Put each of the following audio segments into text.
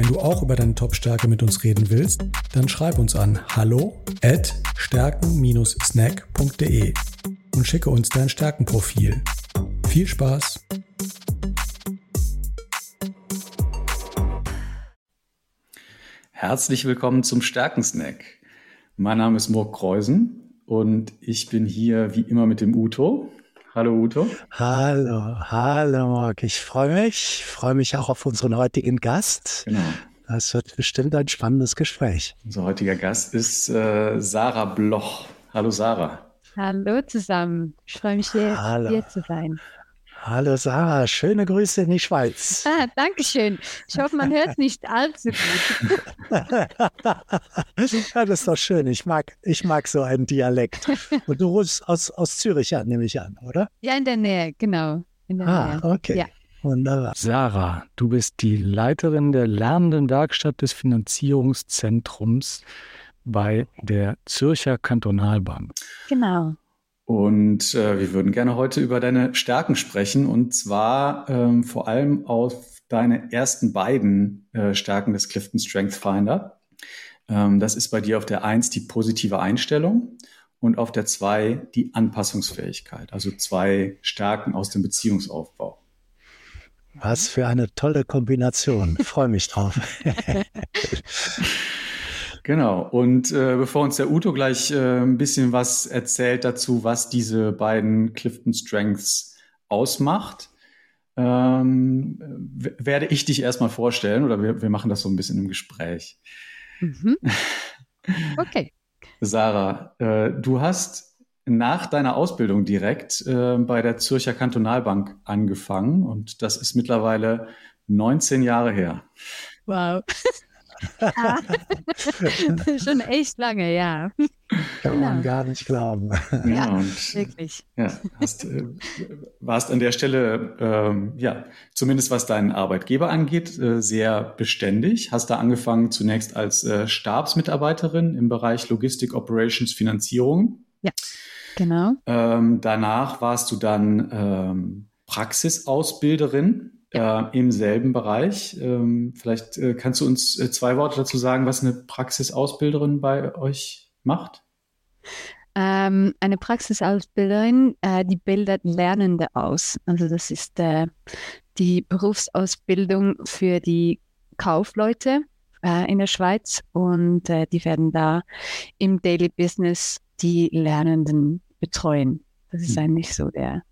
Wenn du auch über deine Top-Stärke mit uns reden willst, dann schreib uns an hallo at stärken-snack.de und schicke uns dein Stärkenprofil. Viel Spaß! Herzlich willkommen zum Stärkensnack. Mein Name ist Murk Kreusen und ich bin hier wie immer mit dem Uto. Hallo Uto. Hallo, hallo Marc. Ich freue mich, freue mich auch auf unseren heutigen Gast. Genau. Das wird bestimmt ein spannendes Gespräch. Unser heutiger Gast ist äh, Sarah Bloch. Hallo Sarah. Hallo zusammen. Ich freue mich sehr, Hallo. hier zu sein. Hallo Sarah, schöne Grüße in die Schweiz. Ah, Dankeschön. Ich hoffe, man hört es nicht allzu gut. ja, das ist doch schön. Ich mag, ich mag so einen Dialekt. Und du rufst aus, aus Zürich an, nehme ich an, oder? Ja, in der Nähe, genau. In der ah, Nähe. okay. Ja. Wunderbar. Sarah, du bist die Leiterin der Lernenden Werkstatt des Finanzierungszentrums bei der Zürcher Kantonalbank. Genau. Und äh, wir würden gerne heute über deine Stärken sprechen und zwar ähm, vor allem auf deine ersten beiden äh, Stärken des Clifton Strength Finder. Ähm, das ist bei dir auf der eins die positive Einstellung und auf der zwei die Anpassungsfähigkeit, also zwei Stärken aus dem Beziehungsaufbau. Was für eine tolle Kombination. Ich freue mich drauf. Genau. Und äh, bevor uns der Uto gleich äh, ein bisschen was erzählt dazu, was diese beiden Clifton Strengths ausmacht, ähm, werde ich dich erstmal vorstellen oder wir, wir machen das so ein bisschen im Gespräch. Mhm. Okay. Sarah, äh, du hast nach deiner Ausbildung direkt äh, bei der Zürcher Kantonalbank angefangen und das ist mittlerweile 19 Jahre her. Wow. Schon echt lange, ja. Kann genau. man gar nicht glauben. Ja, ja und, wirklich. Ja, hast, äh, warst an der Stelle, ähm, ja, zumindest was deinen Arbeitgeber angeht, äh, sehr beständig. Hast da angefangen zunächst als äh, Stabsmitarbeiterin im Bereich Logistik Operations Finanzierung. Ja, genau. Ähm, danach warst du dann ähm, Praxisausbilderin äh, im selben Bereich. Ähm, vielleicht äh, kannst du uns äh, zwei Worte dazu sagen, was eine Praxisausbilderin bei euch macht? Ähm, eine Praxisausbilderin, äh, die bildet Lernende aus. Also das ist äh, die Berufsausbildung für die Kaufleute äh, in der Schweiz und die werden da im Daily Business die Lernenden betreuen. Das ist mhm. eigentlich so der,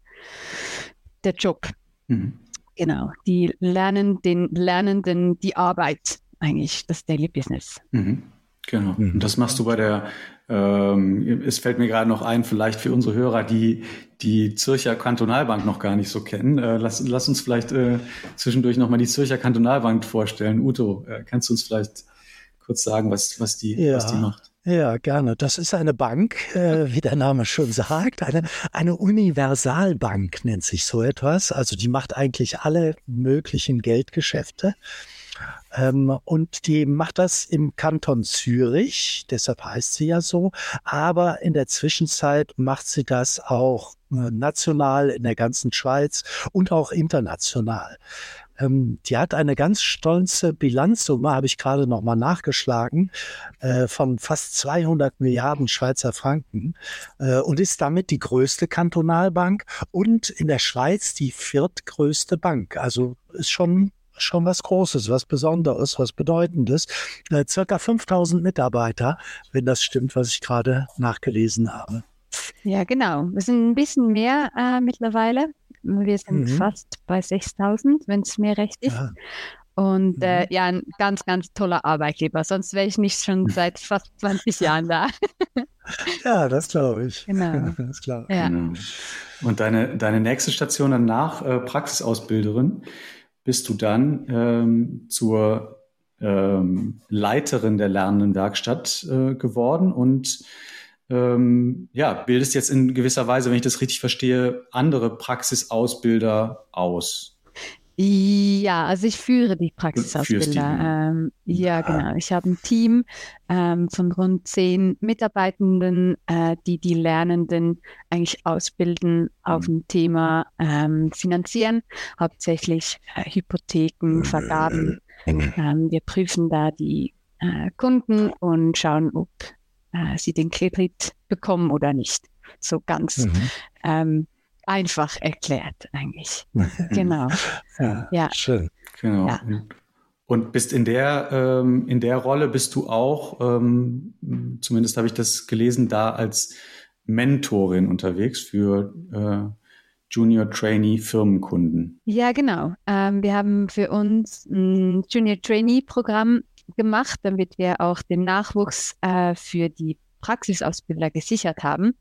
der Job. Mhm. Genau, die lernen den Lernenden die Arbeit eigentlich, das Daily Business. Mhm. Genau. Mhm. Und das machst du bei der, ähm, es fällt mir gerade noch ein, vielleicht für unsere Hörer, die die Zürcher Kantonalbank noch gar nicht so kennen. Äh, lass, lass uns vielleicht äh, zwischendurch nochmal die Zürcher Kantonalbank vorstellen. Uto, äh, kannst du uns vielleicht kurz sagen, was, was, die, ja. was die macht? Ja, gerne. Das ist eine Bank, äh, wie der Name schon sagt, eine, eine Universalbank nennt sich so etwas. Also die macht eigentlich alle möglichen Geldgeschäfte. Ähm, und die macht das im Kanton Zürich, deshalb heißt sie ja so. Aber in der Zwischenzeit macht sie das auch äh, national in der ganzen Schweiz und auch international. Ähm, die hat eine ganz stolze Bilanzsumme, habe ich gerade noch mal nachgeschlagen, äh, von fast 200 Milliarden Schweizer Franken äh, und ist damit die größte Kantonalbank und in der Schweiz die viertgrößte Bank. Also ist schon schon was Großes, was Besonderes, was Bedeutendes. Äh, circa 5000 Mitarbeiter, wenn das stimmt, was ich gerade nachgelesen habe. Ja, genau. Wir sind ein bisschen mehr äh, mittlerweile. Wir sind mhm. fast bei 6000, wenn es mir recht ist. Ja. Und äh, mhm. ja, ein ganz, ganz toller Arbeitgeber. Sonst wäre ich nicht schon seit fast 20 Jahren da. ja, das glaube ich. Genau. Das ich. Ja. Genau. Und deine, deine nächste Station danach, äh, Praxisausbilderin, bist du dann ähm, zur ähm, Leiterin der Lernenden Werkstatt äh, geworden und ähm, ja, bildest jetzt in gewisser Weise, wenn ich das richtig verstehe, andere Praxisausbilder aus. Ja, also ich führe die Praxisausbilder. Ähm, ja, genau. Ich habe ein Team ähm, von rund zehn Mitarbeitenden, äh, die die Lernenden eigentlich ausbilden auf mhm. dem Thema ähm, Finanzieren, hauptsächlich äh, Hypotheken, Vergaben. Mhm. Wir prüfen da die äh, Kunden und schauen, ob äh, sie den Kredit bekommen oder nicht. So ganz mhm. ähm, einfach erklärt eigentlich. genau. Ja, ja. schön. Genau. Ja. Und bist in der, ähm, in der Rolle bist du auch, ähm, zumindest habe ich das gelesen, da als Mentorin unterwegs für äh, Junior Trainee Firmenkunden. Ja, genau. Ähm, wir haben für uns ein Junior Trainee Programm gemacht, damit wir auch den Nachwuchs äh, für die Praxisausbilder gesichert haben,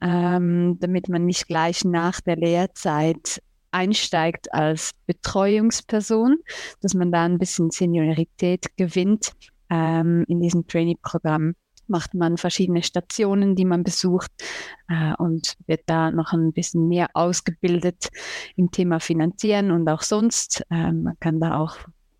ähm, damit man nicht gleich nach der Lehrzeit einsteigt als Betreuungsperson, dass man da ein bisschen Seniorität gewinnt. Ähm, in diesem Trainee-Programm macht man verschiedene Stationen, die man besucht äh, und wird da noch ein bisschen mehr ausgebildet im Thema Finanzieren und auch sonst. Ähm, man kann da auch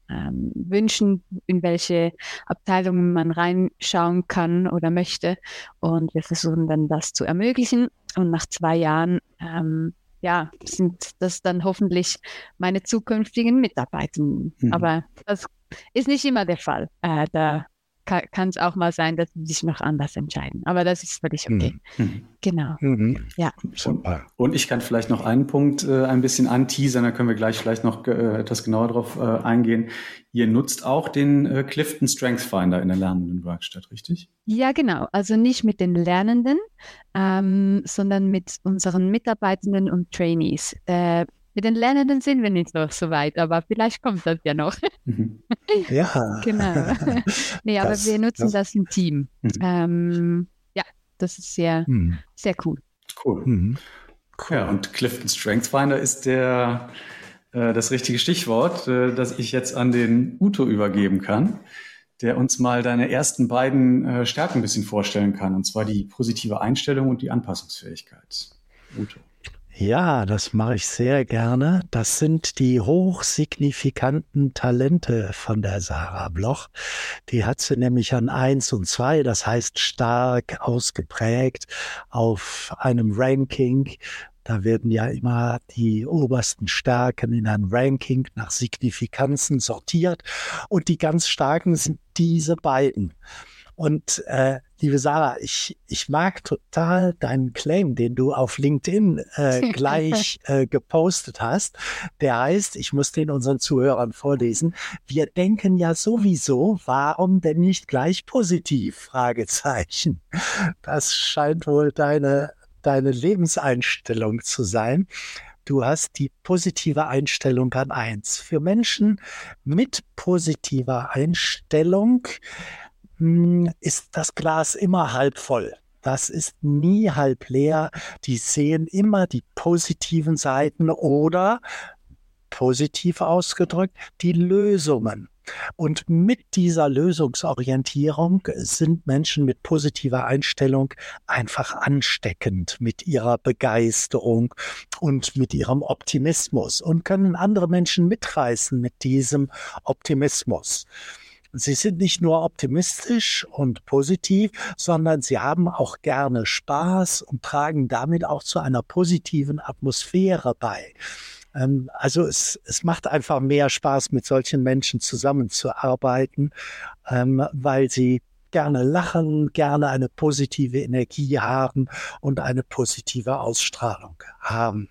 ähm, wünschen, in welche Abteilungen man reinschauen kann oder möchte. Und wir versuchen dann das zu ermöglichen. Und nach zwei Jahren, ähm, ja, sind das dann hoffentlich meine zukünftigen Mitarbeitenden. Mhm. Aber das ist nicht immer der Fall. Äh, da kann es auch mal sein, dass sie sich noch anders entscheiden. Aber das ist völlig okay. Mhm. mhm. Genau. Mhm. Ja. Super. Und ich kann vielleicht noch einen Punkt äh, ein bisschen anteasern, da können wir gleich vielleicht noch äh, etwas genauer drauf äh, eingehen. Ihr nutzt auch den äh, Clifton Strength Finder in der Lernendenwerkstatt, richtig? Ja, genau. Also nicht mit den Lernenden, ähm, sondern mit unseren Mitarbeitenden und Trainees. Äh, mit den Lernenden sind wir nicht noch so weit, aber vielleicht kommt das ja noch. Mhm. Ja. genau. nee, aber das, wir nutzen das, das im Team. Mhm. Ähm, ja, das ist sehr, mhm. sehr cool. Cool. Mhm. cool. Ja, und Clifton Strength Finder ist der, äh, das richtige Stichwort, äh, das ich jetzt an den Uto übergeben kann, der uns mal deine ersten beiden äh, Stärken ein bisschen vorstellen kann, und zwar die positive Einstellung und die Anpassungsfähigkeit. Uto. Ja, das mache ich sehr gerne. Das sind die hochsignifikanten Talente von der Sarah Bloch. Die hat sie nämlich an eins und zwei, das heißt stark ausgeprägt auf einem Ranking. Da werden ja immer die obersten Stärken in ein Ranking nach Signifikanzen sortiert. Und die ganz starken sind diese beiden. Und äh, liebe Sarah, ich, ich mag total deinen Claim, den du auf LinkedIn äh, gleich äh, gepostet hast. Der heißt, ich muss den unseren Zuhörern vorlesen, wir denken ja sowieso, warum denn nicht gleich positiv? Fragezeichen. Das scheint wohl deine, deine Lebenseinstellung zu sein. Du hast die positive Einstellung an eins. Für Menschen mit positiver Einstellung ist das Glas immer halb voll. Das ist nie halb leer. Die sehen immer die positiven Seiten oder positiv ausgedrückt die Lösungen. Und mit dieser Lösungsorientierung sind Menschen mit positiver Einstellung einfach ansteckend mit ihrer Begeisterung und mit ihrem Optimismus und können andere Menschen mitreißen mit diesem Optimismus. Sie sind nicht nur optimistisch und positiv, sondern sie haben auch gerne Spaß und tragen damit auch zu einer positiven Atmosphäre bei. Ähm, also es, es macht einfach mehr Spaß, mit solchen Menschen zusammenzuarbeiten, ähm, weil sie gerne lachen, gerne eine positive Energie haben und eine positive Ausstrahlung haben.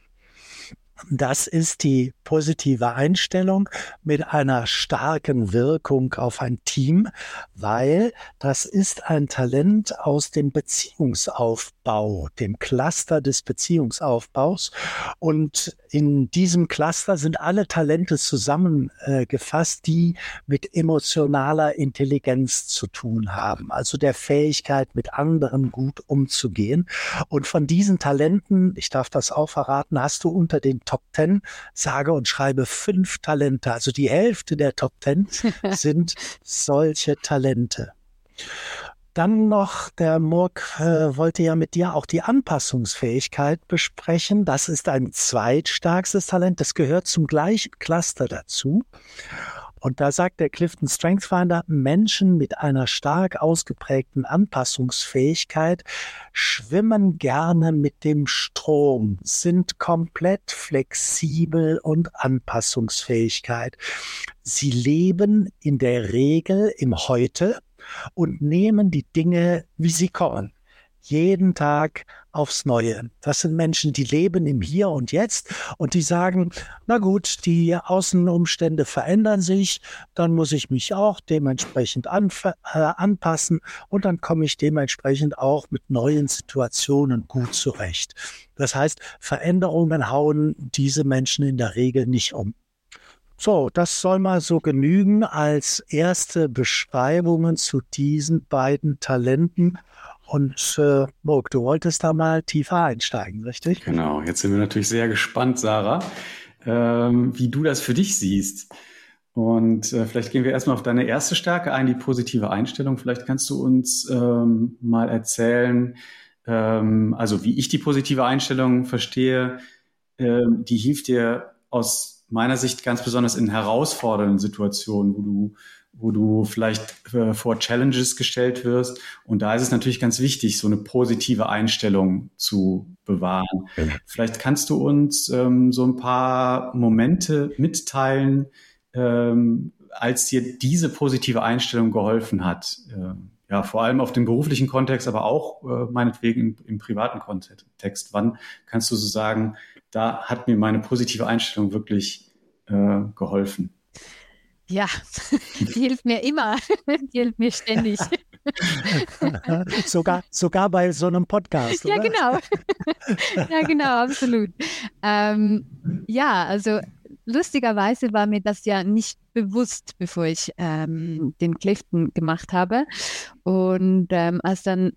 Das ist die positive Einstellung mit einer starken Wirkung auf ein Team, weil das ist ein Talent aus dem Beziehungsaufbau, dem Cluster des Beziehungsaufbaus. Und in diesem Cluster sind alle Talente zusammengefasst, die mit emotionaler Intelligenz zu tun haben, also der Fähigkeit, mit anderen gut umzugehen. Und von diesen Talenten, ich darf das auch verraten, hast du unter den Top Ten, sage und schreibe fünf Talente. Also die Hälfte der Top Ten sind solche Talente. dann noch, der Murk äh, wollte ja mit dir auch die Anpassungsfähigkeit besprechen. Das ist ein zweitstärkstes Talent. Das gehört zum gleichen Cluster dazu. Und da sagt der Clifton Strength Finder, Menschen mit einer stark ausgeprägten Anpassungsfähigkeit schwimmen gerne mit dem Strom, sind komplett flexibel und Anpassungsfähigkeit. Sie leben in der Regel im Heute und nehmen die Dinge, wie sie kommen jeden Tag aufs Neue. Das sind Menschen, die leben im Hier und Jetzt und die sagen, na gut, die Außenumstände verändern sich, dann muss ich mich auch dementsprechend äh, anpassen und dann komme ich dementsprechend auch mit neuen Situationen gut zurecht. Das heißt, Veränderungen hauen diese Menschen in der Regel nicht um. So, das soll mal so genügen als erste Beschreibungen zu diesen beiden Talenten und äh, Mog, du wolltest da mal tiefer einsteigen, richtig? Genau, jetzt sind wir natürlich sehr gespannt, Sarah, ähm, wie du das für dich siehst. Und äh, vielleicht gehen wir erstmal auf deine erste Stärke ein, die positive Einstellung. Vielleicht kannst du uns ähm, mal erzählen, ähm, also wie ich die positive Einstellung verstehe, ähm, die hilft dir aus meiner Sicht ganz besonders in herausfordernden Situationen, wo du wo du vielleicht äh, vor Challenges gestellt wirst. Und da ist es natürlich ganz wichtig, so eine positive Einstellung zu bewahren. Vielleicht kannst du uns ähm, so ein paar Momente mitteilen, ähm, als dir diese positive Einstellung geholfen hat. Äh, ja, vor allem auf dem beruflichen Kontext, aber auch äh, meinetwegen im, im privaten Kontext. Wann kannst du so sagen, da hat mir meine positive Einstellung wirklich äh, geholfen? Ja, die hilft mir immer. Die hilft mir ständig. sogar, sogar bei so einem Podcast. Oder? Ja, genau. ja, genau, absolut. Ähm, ja, also lustigerweise war mir das ja nicht bewusst, bevor ich ähm, den Clifton gemacht habe. Und ähm, als dann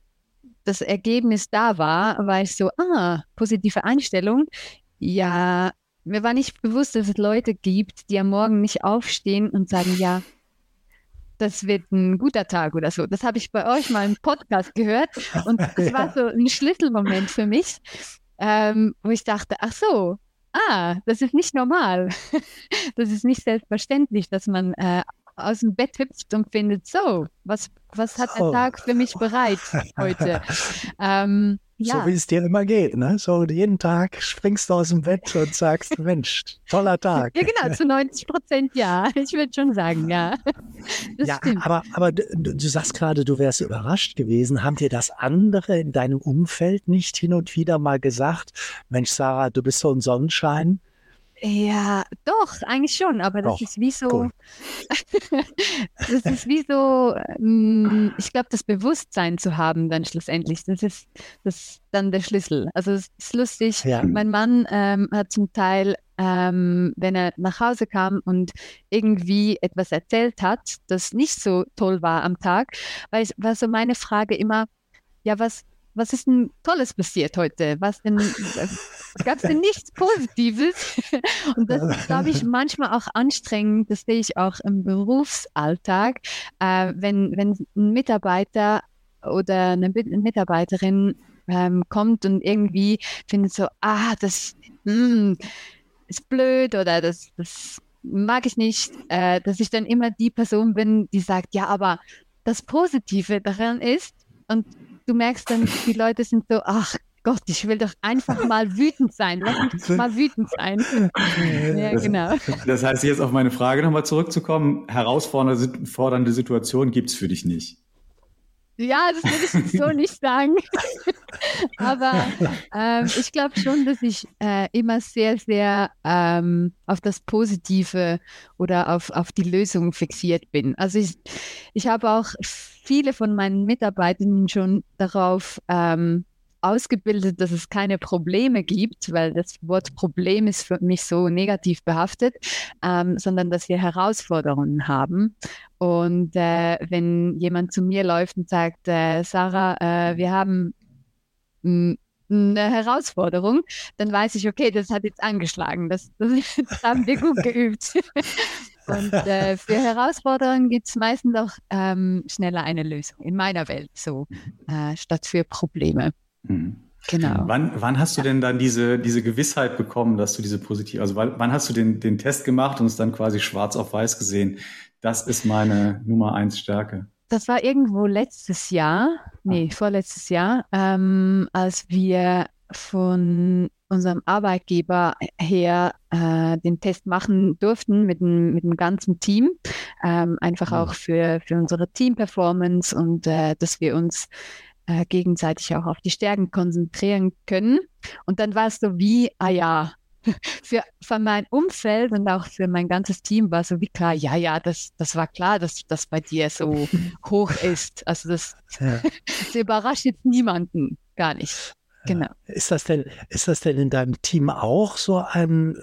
das Ergebnis da war, war ich so, ah, positive Einstellung. Ja, mir war nicht bewusst, dass es Leute gibt, die am Morgen nicht aufstehen und sagen, ja, das wird ein guter Tag oder so. Das habe ich bei euch mal im Podcast gehört und das war so ein Schlüsselmoment für mich, ähm, wo ich dachte, ach so, ah, das ist nicht normal. das ist nicht selbstverständlich, dass man äh, aus dem Bett hüpft und findet, so, was, was hat der Tag für mich bereit heute? ähm, ja. So wie es dir immer geht, ne? So jeden Tag springst du aus dem Bett und sagst, Mensch, toller Tag. Ja, genau, zu 90 Prozent ja. Ich würde schon sagen, ja. Das ja, stimmt. aber, aber du, du sagst gerade, du wärst überrascht gewesen. Haben dir das andere in deinem Umfeld nicht hin und wieder mal gesagt, Mensch, Sarah, du bist so ein Sonnenschein? Ja, doch, eigentlich schon, aber das doch, ist wie so, cool. das ist wie so, ähm, ich glaube, das Bewusstsein zu haben dann schlussendlich, das ist das dann der Schlüssel. Also es ist lustig, ja. mein Mann ähm, hat zum Teil, ähm, wenn er nach Hause kam und irgendwie etwas erzählt hat, das nicht so toll war am Tag, weil war so meine Frage immer, ja, was, was ist denn Tolles passiert heute? Was denn, gab es denn nichts Positives? Und das ist, glaube ich, manchmal auch anstrengend. Das sehe ich auch im Berufsalltag, äh, wenn, wenn ein Mitarbeiter oder eine Mitarbeiterin ähm, kommt und irgendwie findet so, ah, das mh, hm, ist blöd oder das, das mag ich nicht, äh, dass ich dann immer die Person bin, die sagt, ja, aber das Positive daran ist, und du merkst dann, die Leute sind so, ach Gott, ich will doch einfach mal wütend sein. Lass mich mal wütend sein. Ja, das, genau. Das heißt, jetzt auf meine Frage nochmal zurückzukommen, herausfordernde Situationen gibt es für dich nicht. Ja, das würde ich so nicht sagen. Aber ähm, ich glaube schon, dass ich äh, immer sehr, sehr ähm, auf das Positive oder auf, auf die Lösung fixiert bin. Also ich, ich habe auch viele von meinen Mitarbeitern schon darauf ähm, ausgebildet, dass es keine Probleme gibt, weil das Wort Problem ist für mich so negativ behaftet, ähm, sondern dass wir Herausforderungen haben. Und äh, wenn jemand zu mir läuft und sagt, äh, Sarah, äh, wir haben eine Herausforderung, dann weiß ich, okay, das hat jetzt angeschlagen. Das, das, das haben wir gut geübt. Und äh, für Herausforderungen gibt es meistens auch ähm, schneller eine Lösung, in meiner Welt so, äh, statt für Probleme. Mhm. Genau. Wann, wann hast du denn dann diese, diese Gewissheit bekommen, dass du diese positiv, also wann, wann hast du den, den Test gemacht und es dann quasi schwarz auf weiß gesehen? Das ist meine Nummer eins Stärke. Das war irgendwo letztes Jahr, nee, ah. vorletztes Jahr, ähm, als wir von unserem Arbeitgeber her äh, den Test machen durften mit dem, mit dem ganzen Team. Ähm, einfach mhm. auch für, für unsere Team-Performance und äh, dass wir uns äh, gegenseitig auch auf die Stärken konzentrieren können. Und dann war es so wie, ah ja, für, für mein Umfeld und auch für mein ganzes Team war so wie klar, ja, ja, das, das war klar, dass das bei dir so hoch ist. Also das, ja. das überrascht jetzt niemanden, gar nicht. Genau. Ist das denn, ist das denn in deinem Team auch so ein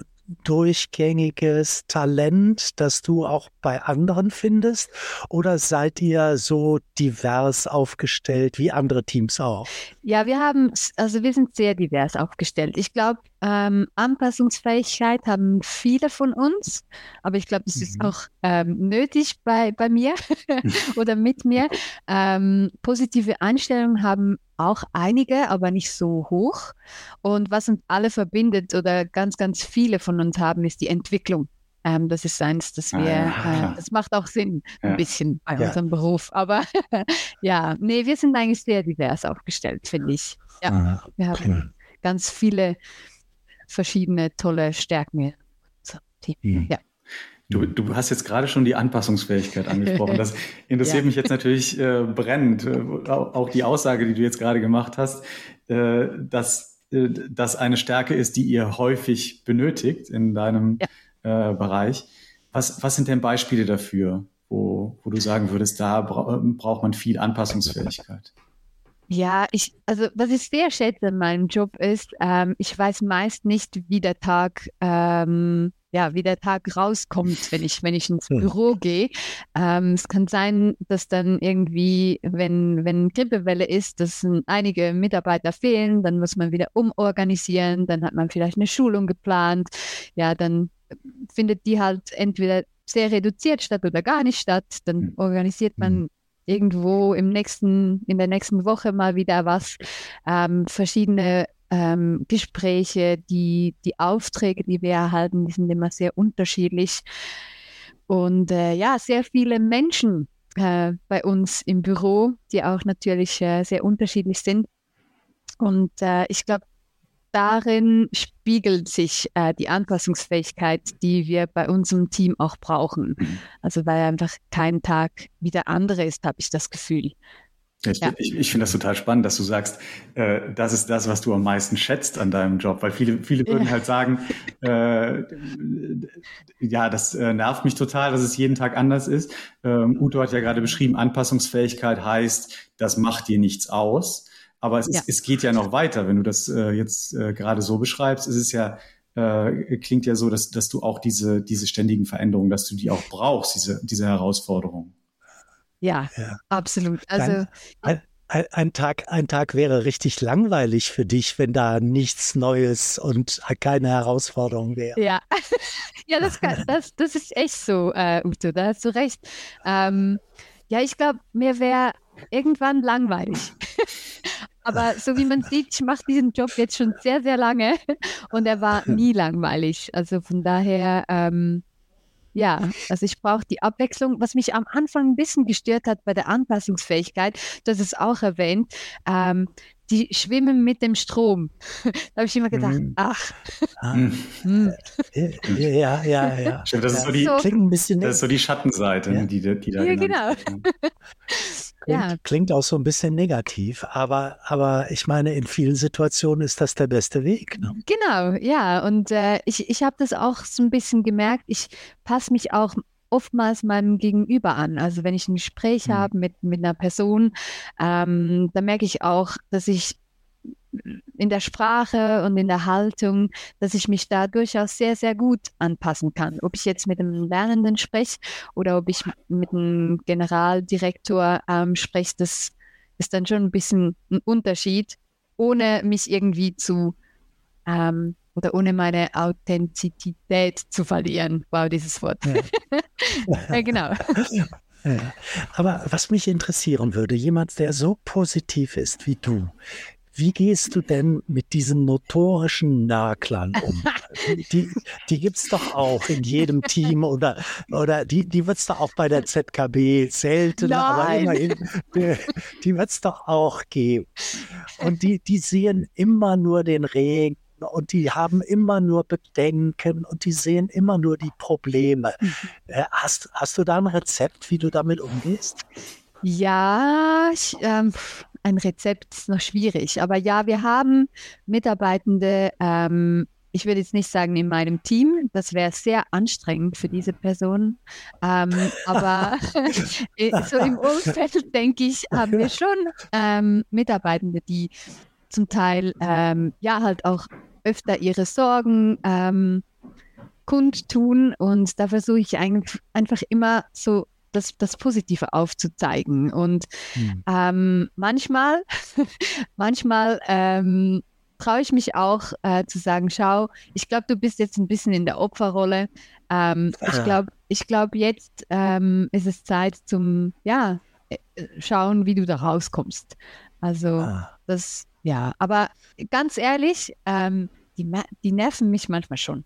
durchgängiges Talent, das du auch bei anderen findest? Oder seid ihr so divers aufgestellt wie andere Teams auch? Ja, wir haben, also wir sind sehr divers aufgestellt. Ich glaube, ähm, Anpassungsfähigkeit haben viele von uns, aber ich glaube, es ist mhm. auch ähm, nötig bei, bei mir oder mit mir. Ähm, positive Einstellungen haben auch einige, aber nicht so hoch. Und was uns alle verbindet oder ganz, ganz viele von uns haben, ist die Entwicklung. Ähm, das ist eins, dass wir, ah, äh, das macht auch Sinn, ja. ein bisschen bei ja. unserem Beruf. Aber ja, nee, wir sind eigentlich sehr divers aufgestellt, finde ich. Ja, ah, wir haben prima. ganz viele verschiedene tolle Stärken. Mhm. Ja. Du, du hast jetzt gerade schon die Anpassungsfähigkeit angesprochen. Das interessiert ja. mich jetzt natürlich äh, brennend. Äh, auch die Aussage, die du jetzt gerade gemacht hast, äh, dass äh, das eine Stärke ist, die ihr häufig benötigt in deinem ja. äh, Bereich. Was, was sind denn Beispiele dafür, wo, wo du sagen würdest, da bra braucht man viel Anpassungsfähigkeit? Ja, ich, also was ich sehr schätze in meinem Job ist, ähm, ich weiß meist nicht, wie der Tag ähm, ja, wie der Tag rauskommt, wenn ich, wenn ich ins hm. Büro gehe. Ähm, es kann sein, dass dann irgendwie, wenn, wenn Grippewelle ist, dass einige Mitarbeiter fehlen, dann muss man wieder umorganisieren, dann hat man vielleicht eine Schulung geplant. Ja, dann findet die halt entweder sehr reduziert statt oder gar nicht statt. Dann hm. organisiert man hm. Irgendwo im nächsten, in der nächsten Woche mal wieder was. Ähm, verschiedene ähm, Gespräche, die, die Aufträge, die wir erhalten, die sind immer sehr unterschiedlich. Und äh, ja, sehr viele Menschen äh, bei uns im Büro, die auch natürlich äh, sehr unterschiedlich sind. Und äh, ich glaube, darin spiegelt sich äh, die Anpassungsfähigkeit, die wir bei unserem Team auch brauchen. Mhm. Also weil einfach kein Tag wie der andere ist, habe ich das Gefühl. Ich, ja. ich, ich finde das total spannend, dass du sagst, äh, das ist das, was du am meisten schätzt an deinem Job, weil viele, viele würden ja. halt sagen, äh, ja, das äh, nervt mich total, dass es jeden Tag anders ist. Ähm, Udo hat ja gerade beschrieben, Anpassungsfähigkeit heißt, das macht dir nichts aus. Aber es, ist, ja. es geht ja noch weiter, wenn du das äh, jetzt äh, gerade so beschreibst. Es ist ja äh, klingt ja so, dass, dass du auch diese, diese ständigen Veränderungen, dass du die auch brauchst, diese, diese Herausforderungen. Ja, ja. absolut. Also ein, ein, ein, Tag, ein Tag wäre richtig langweilig für dich, wenn da nichts Neues und keine Herausforderung wäre. Ja, ja, das, kann, das, das ist echt so, äh, Uto, da hast du recht. Ähm, ja, ich glaube, mir wäre irgendwann langweilig. Aber so wie man sieht, ich mache diesen Job jetzt schon sehr, sehr lange und er war nie langweilig. Also von daher, ähm, ja, also ich brauche die Abwechslung. Was mich am Anfang ein bisschen gestört hat bei der Anpassungsfähigkeit, das ist auch erwähnt, ähm, die schwimmen mit dem Strom. da habe ich immer gedacht, mm. ach. Ah. Mm. Ja, ja, ja. Stimmt, das, Ist so die, so, Klingt ein bisschen das ist so die Schattenseite, ja. die, die da Ja, genau. Klingt, ja. klingt auch so ein bisschen negativ, aber, aber ich meine, in vielen Situationen ist das der beste Weg. Ne? Genau, ja. Und äh, ich, ich habe das auch so ein bisschen gemerkt. Ich passe mich auch oftmals meinem Gegenüber an. Also wenn ich ein Gespräch mhm. habe mit, mit einer Person, ähm, dann merke ich auch, dass ich in der Sprache und in der Haltung, dass ich mich da durchaus sehr, sehr gut anpassen kann. Ob ich jetzt mit einem Lernenden spreche oder ob ich mit einem Generaldirektor ähm, spreche, das ist dann schon ein bisschen ein Unterschied, ohne mich irgendwie zu ähm, oder ohne meine Authentizität zu verlieren. Wow, dieses Wort. Ja. ja, genau. Ja. Aber was mich interessieren würde, jemand, der so positiv ist wie du, wie gehst du denn mit diesen notorischen Naklern um? Die, die gibt es doch auch in jedem Team oder, oder die, die wird es doch auch bei der ZKB selten, Nein. aber immerhin, die, die wird es doch auch geben. Und die, die sehen immer nur den Regen und die haben immer nur Bedenken und die sehen immer nur die Probleme. Mhm. Äh, hast, hast du da ein Rezept, wie du damit umgehst? Ja, ich, ähm, ein Rezept ist noch schwierig. Aber ja, wir haben Mitarbeitende, ähm, ich würde jetzt nicht sagen in meinem Team, das wäre sehr anstrengend für diese Person. Ähm, aber so im Umfeld, denke ich, haben wir schon ähm, Mitarbeitende, die zum Teil ähm, ja halt auch öfter ihre Sorgen ähm, kundtun. Und da versuche ich eigentlich einfach immer so das, das Positive aufzuzeigen. Und hm. ähm, manchmal, manchmal ähm, traue ich mich auch äh, zu sagen, schau, ich glaube, du bist jetzt ein bisschen in der Opferrolle. Ähm, ja. Ich glaube, ich glaube, jetzt ähm, ist es Zeit zum, ja, äh, schauen, wie du da rauskommst. Also ah. das, ja, aber ganz ehrlich, ähm, die, die nerven mich manchmal schon.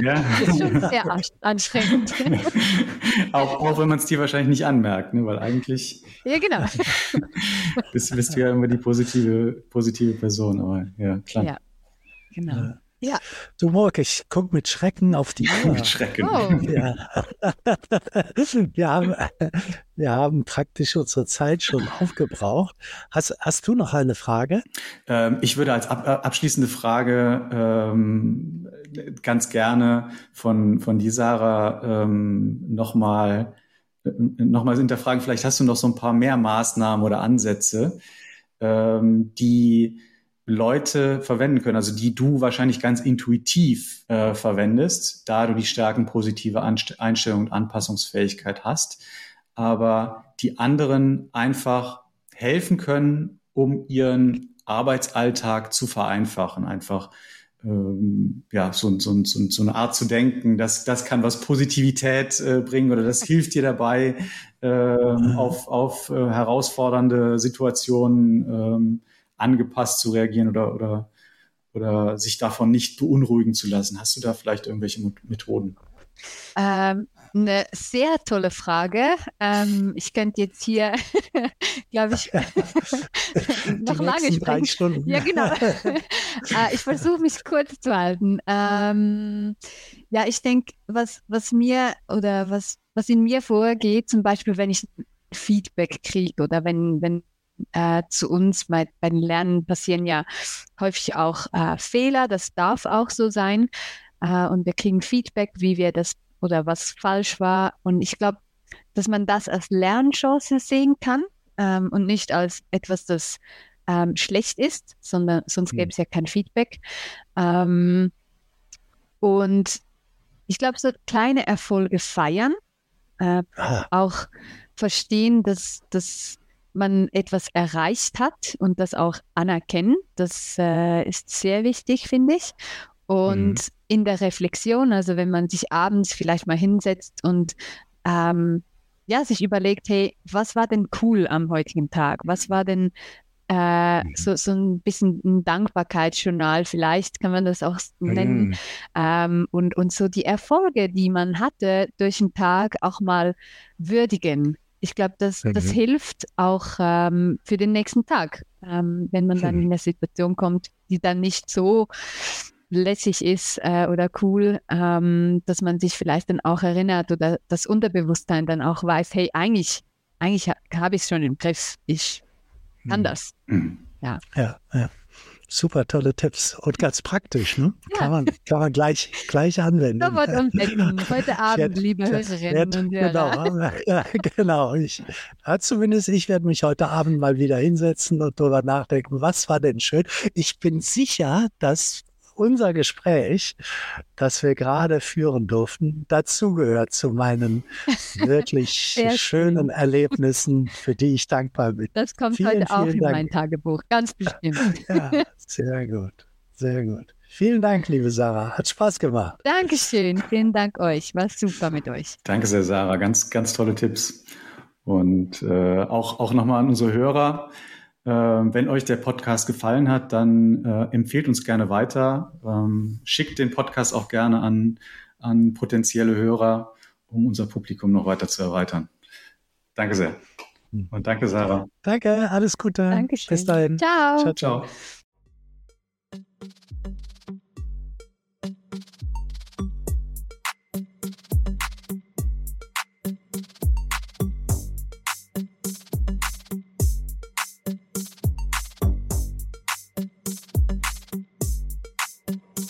Ja. Das ist schon sehr anstrengend. auch, auch wenn man es dir wahrscheinlich nicht anmerkt, ne? weil eigentlich. Ja, genau. bist, bist du ja immer die positive, positive Person, aber ja, klar. Ja, genau. Ja. Du Morg, ich gucke mit Schrecken auf die Uhr. mit Schrecken. Oh. Ja. wir, haben, wir haben praktisch unsere Zeit schon aufgebraucht. Hast, hast du noch eine Frage? Ähm, ich würde als ab, abschließende Frage ähm, ganz gerne von, von die Sarah ähm, nochmal noch mal hinterfragen. Vielleicht hast du noch so ein paar mehr Maßnahmen oder Ansätze, ähm, die Leute verwenden können, also die du wahrscheinlich ganz intuitiv äh, verwendest, da du die starken positive Anst Einstellung und Anpassungsfähigkeit hast, aber die anderen einfach helfen können, um ihren Arbeitsalltag zu vereinfachen, einfach ähm, ja, so, so, so, so eine Art zu denken, das, das kann was Positivität äh, bringen oder das hilft dir dabei, äh, auf, auf äh, herausfordernde Situationen ähm, angepasst zu reagieren oder, oder, oder sich davon nicht beunruhigen zu lassen? Hast du da vielleicht irgendwelche Methoden? Ähm, eine sehr tolle Frage. Ähm, ich könnte jetzt hier, glaube ich, noch lange sprechen. Stunden. Ja, genau. äh, ich versuche mich kurz zu halten. Ähm, ja, ich denke, was, was mir oder was, was in mir vorgeht, zum Beispiel, wenn ich Feedback kriege oder wenn, wenn äh, zu uns bei, bei den Lernen passieren ja häufig auch äh, Fehler, das darf auch so sein. Äh, und wir kriegen Feedback, wie wir das oder was falsch war. Und ich glaube, dass man das als Lernchance sehen kann ähm, und nicht als etwas, das ähm, schlecht ist, sondern sonst gäbe es ja kein Feedback. Ähm, und ich glaube, so kleine Erfolge feiern, äh, ah. auch verstehen, dass, dass man etwas erreicht hat und das auch anerkennen. Das äh, ist sehr wichtig, finde ich. Und mhm. in der Reflexion, also wenn man sich abends vielleicht mal hinsetzt und ähm, ja, sich überlegt, hey, was war denn cool am heutigen Tag? Was war denn äh, mhm. so, so ein bisschen ein Dankbarkeitsjournal, vielleicht kann man das auch nennen. Mhm. Ähm, und, und so die Erfolge, die man hatte durch den Tag auch mal würdigen. Ich glaube, das, mhm. das hilft auch ähm, für den nächsten Tag, ähm, wenn man dann in eine Situation kommt, die dann nicht so lässig ist äh, oder cool, ähm, dass man sich vielleicht dann auch erinnert oder das Unterbewusstsein dann auch weiß, hey, eigentlich, eigentlich habe ich es schon im Griff. Ich kann mhm. das. Mhm. Ja. ja, ja. Super tolle Tipps und ganz praktisch, ne? Ja. Kann, man, kann man gleich, gleich anwenden. Heute Abend, liebe Hörerinnen und Hörer. Genau, ja, genau. Ich, ja, zumindest ich werde mich heute Abend mal wieder hinsetzen und darüber nachdenken, was war denn schön. Ich bin sicher, dass unser Gespräch, das wir gerade führen durften, dazugehört zu meinen wirklich schönen schön. Erlebnissen, für die ich dankbar bin. Das kommt vielen, heute auch in Dank. mein Tagebuch, ganz bestimmt. ja, sehr gut, sehr gut. Vielen Dank, liebe Sarah. Hat Spaß gemacht. Dankeschön. Vielen Dank euch. War super mit euch. Danke sehr, Sarah. Ganz, ganz tolle Tipps. Und äh, auch, auch nochmal an unsere Hörer. Äh, wenn euch der Podcast gefallen hat, dann äh, empfehlt uns gerne weiter. Ähm, schickt den Podcast auch gerne an, an potenzielle Hörer, um unser Publikum noch weiter zu erweitern. Danke sehr. Hm. Und danke, Sarah. Danke, alles Gute. Dankeschön. Bis dahin. Ciao. Ciao, ciao.